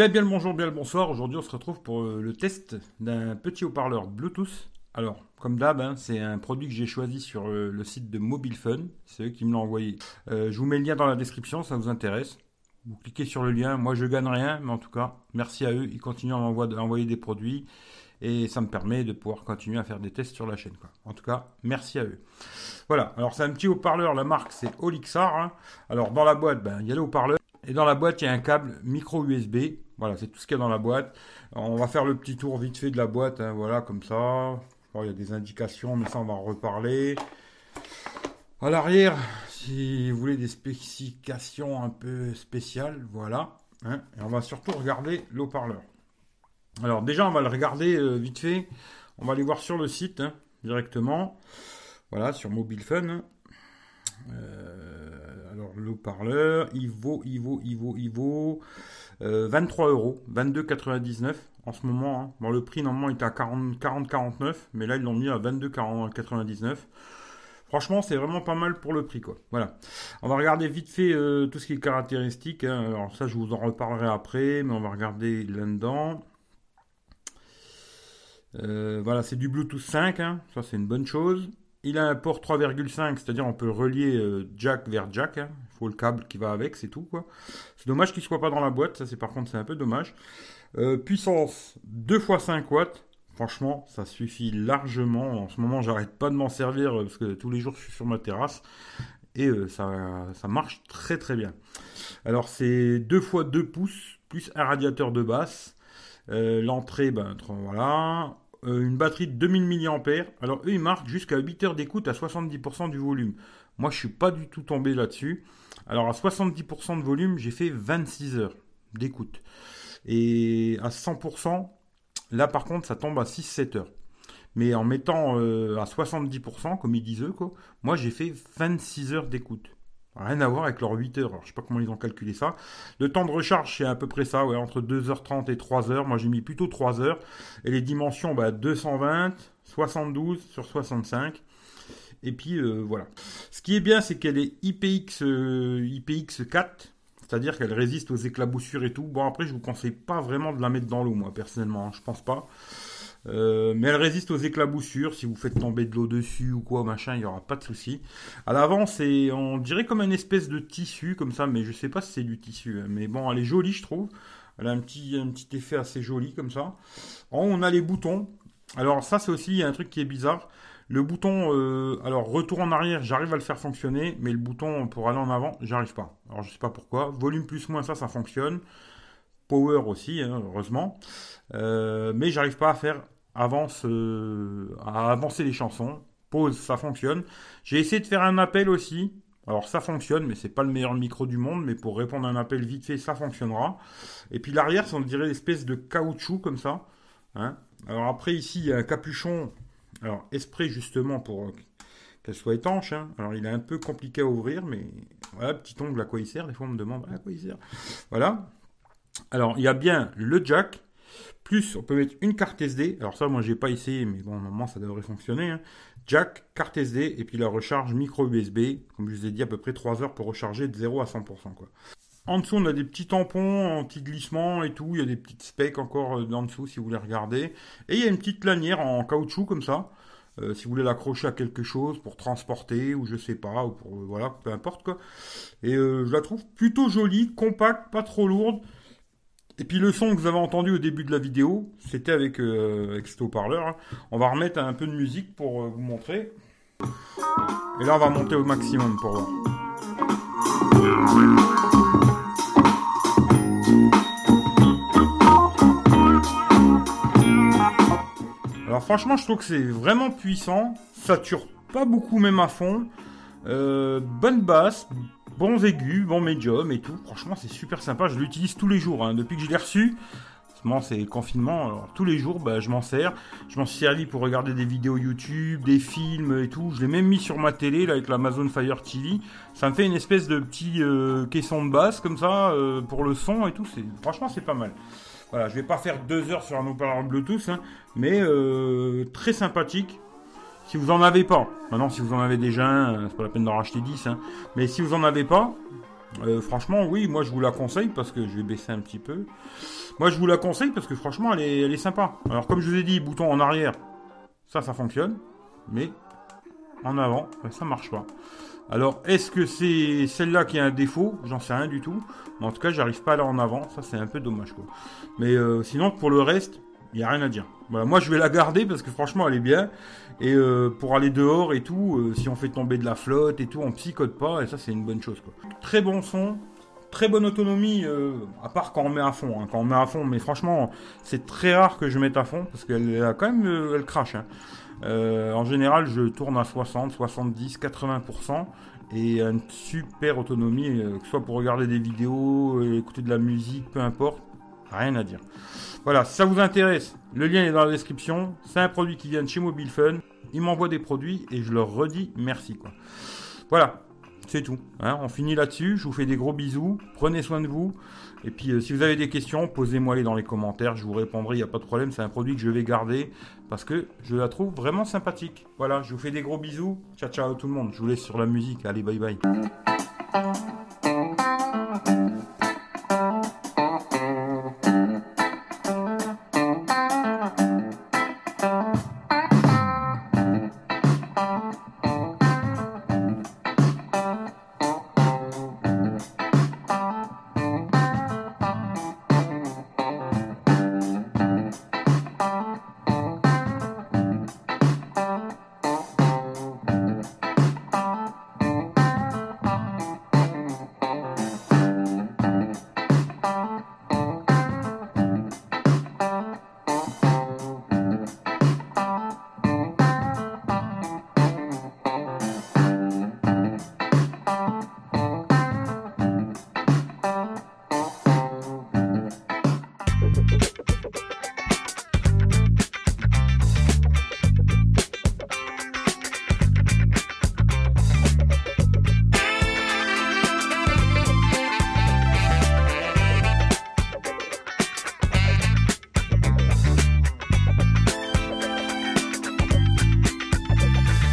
Bien, le bonjour, bien le bonsoir. Aujourd'hui, on se retrouve pour euh, le test d'un petit haut-parleur Bluetooth. Alors, comme d'hab, hein, c'est un produit que j'ai choisi sur euh, le site de Mobile Fun. C'est eux qui me l'ont envoyé. Euh, je vous mets le lien dans la description, ça vous intéresse. Vous cliquez sur le lien. Moi, je gagne rien, mais en tout cas, merci à eux. Ils continuent à m'envoyer des produits et ça me permet de pouvoir continuer à faire des tests sur la chaîne. En tout cas, merci à eux. Voilà, alors c'est un petit haut-parleur, la marque c'est Olixar. Hein. Alors dans la boîte, ben, il y a le haut-parleur. Et dans la boîte, il y a un câble micro USB. Voilà, c'est tout ce qu'il y a dans la boîte. on va faire le petit tour vite fait de la boîte. Hein, voilà, comme ça. il y a des indications, mais ça, on va en reparler. À l'arrière, si vous voulez des spécifications un peu spéciales, voilà. Hein, et on va surtout regarder le parleur Alors déjà, on va le regarder euh, vite fait. On va aller voir sur le site hein, directement. Voilà, sur Mobile Fun. Euh, alors le parleur il vaut, il vaut, il vaut, il vaut 23 euh, euros, 22,99 en ce moment. Hein. Bon, le prix normalement était à 40, 49, mais là ils l'ont mis à 22,99. Franchement, c'est vraiment pas mal pour le prix, quoi. Voilà. On va regarder vite fait euh, tout ce qui est caractéristique. Hein. Alors ça, je vous en reparlerai après, mais on va regarder là-dedans. voilà, c'est du Bluetooth 5, hein. ça c'est une bonne chose. Il a un port 3,5, c'est-à-dire on peut relier euh, jack vers jack. Le câble qui va avec, c'est tout. quoi. C'est dommage qu'il soit pas dans la boîte, ça c'est par contre c'est un peu dommage. Euh, puissance 2 x 5 watts. Franchement, ça suffit largement. En ce moment, j'arrête pas de m'en servir euh, parce que tous les jours je suis sur ma terrasse et ça, ça marche très très bien. Alors c'est 2 x 2 pouces plus un radiateur de basse. L'entrée, ben voilà. Euh, une batterie de 2000 mAh. Alors eux, ils marquent jusqu'à 8 heures d'écoute à 70% du volume. Moi, je suis pas du tout tombé là-dessus. Alors à 70% de volume, j'ai fait 26 heures d'écoute. Et à 100%, là par contre, ça tombe à 6-7 heures. Mais en mettant euh, à 70%, comme ils disent eux, quoi, moi j'ai fait 26 heures d'écoute. Rien à voir avec leurs 8 heures. Alors, je sais pas comment ils ont calculé ça. Le temps de recharge, c'est à peu près ça, ouais, entre 2h30 et 3h. Moi, j'ai mis plutôt 3 heures. Et les dimensions, bah, 220, 72 sur 65. Et puis, euh, voilà. Ce qui est bien, c'est qu'elle est IPX, euh, IPX4. C'est-à-dire qu'elle résiste aux éclaboussures et tout. Bon, après, je vous conseille pas vraiment de la mettre dans l'eau, moi, personnellement. Hein. Je pense pas. Euh, mais elle résiste aux éclaboussures. Si vous faites tomber de l'eau dessus ou quoi, machin, il n'y aura pas de souci. À l'avant, c'est, on dirait comme une espèce de tissu, comme ça, mais je sais pas si c'est du tissu. Hein. Mais bon, elle est jolie, je trouve. Elle a un petit, effet assez joli, comme ça. Haut, on a les boutons. Alors, ça, c'est aussi un truc qui est bizarre. Le bouton, euh, alors retour en arrière, j'arrive à le faire fonctionner, mais le bouton pour aller en avant, j'arrive pas. Alors je sais pas pourquoi. Volume plus moins, ça, ça fonctionne. Power aussi, hein, heureusement. Euh, mais j'arrive pas à faire avance, euh, à avancer les chansons. Pause, ça fonctionne. J'ai essayé de faire un appel aussi. Alors ça fonctionne, mais c'est pas le meilleur micro du monde, mais pour répondre à un appel vite fait, ça fonctionnera. Et puis l'arrière, c'est on dirait une espèce de caoutchouc comme ça. Hein. Alors après ici, il y a un capuchon, alors esprit justement pour qu'elle soit étanche. Hein. Alors il est un peu compliqué à ouvrir, mais voilà, petit ongle à quoi il sert. Des fois on me demande à quoi il sert. Voilà. Alors il y a bien le jack, plus, on peut mettre une carte SD. Alors ça, moi, j'ai pas essayé, mais bon, normalement, ça devrait fonctionner. Hein. Jack, carte SD, et puis la recharge micro USB. Comme je vous ai dit, à peu près 3 heures pour recharger de 0 à 100%. Quoi. En dessous, on a des petits tampons anti-glissement et tout. Il y a des petites specs encore euh, en dessous, si vous voulez regarder. Et il y a une petite lanière en caoutchouc, comme ça. Euh, si vous voulez l'accrocher à quelque chose pour transporter ou je sais pas ou pour euh, voilà peu importe quoi et je la trouve plutôt jolie compacte pas trop lourde et puis le son que vous avez entendu au début de la vidéo, c'était avec, euh, haut-parleur. Hein. On va remettre un peu de musique pour euh, vous montrer. Et là, on va monter au maximum pour voir. Alors franchement, je trouve que c'est vraiment puissant. Ça tire pas beaucoup même à fond. Euh, bonne basse, bons aigus, bon médium et tout. Franchement, c'est super sympa. Je l'utilise tous les jours. Hein. Depuis que je l'ai reçu, c'est confinement. Tous les jours, bah, je m'en sers. Je m'en suis servi pour regarder des vidéos YouTube, des films et tout. Je l'ai même mis sur ma télé avec l'Amazon Fire TV. Ça me fait une espèce de petit euh, caisson de basse comme ça euh, pour le son et tout. Franchement, c'est pas mal. Voilà, je vais pas faire deux heures sur un haut-parleur Bluetooth, hein, mais euh, très sympathique. Si vous en avez pas, maintenant si vous en avez déjà un, c'est pas la peine d'en racheter 10, hein. mais si vous en avez pas, Euh, franchement, oui, moi je vous la conseille parce que je vais baisser un petit peu. Moi je vous la conseille parce que franchement elle est, sympa. Alors comme je vous ai dit, bouton en arrière, ça ça fonctionne, mais en avant, ça marche pas. Alors est-ce que c'est celle-là qui a un défaut? J'en sais rien du tout. Mais en tout cas, j'arrive pas à aller en avant, ça c'est un peu dommage quoi. Mais euh, sinon pour le reste, il n'y a rien à dire. Voilà, moi je vais la garder parce que franchement elle est bien. Et euh, pour aller dehors et tout, euh, si on fait tomber de la flotte et tout, on psychote pas. Et ça c'est une bonne chose. Quoi. Très bon son, très bonne autonomie, euh, à part quand on met à fond. Hein, quand on met à fond, mais franchement c'est très rare que je mette à fond parce qu'elle a quand même, elle crache. Hein. en général je tourne à 60, 70, 80% et une super autonomie, que ce soit pour regarder des vidéos, écouter de la musique, peu importe, rien à dire. Voilà, si ça vous intéresse, le lien est dans la description. C'est un produit qui vient de chez Mobile Fun. Ils m'envoient des produits et je leur redis merci. Voilà, c'est tout. Hein. on finit là-dessus. Je vous fais des gros bisous. Prenez soin de vous. Et puis, euh, si vous avez des questions, posez-moi-les dans les commentaires. Je vous répondrai. Il n'y a pas de problème. C'est un produit que je vais garder parce que je la trouve vraiment sympathique. Voilà, je vous fais des gros bisous. Ciao, ciao tout le monde. Je vous laisse sur la musique. Allez, bye bye.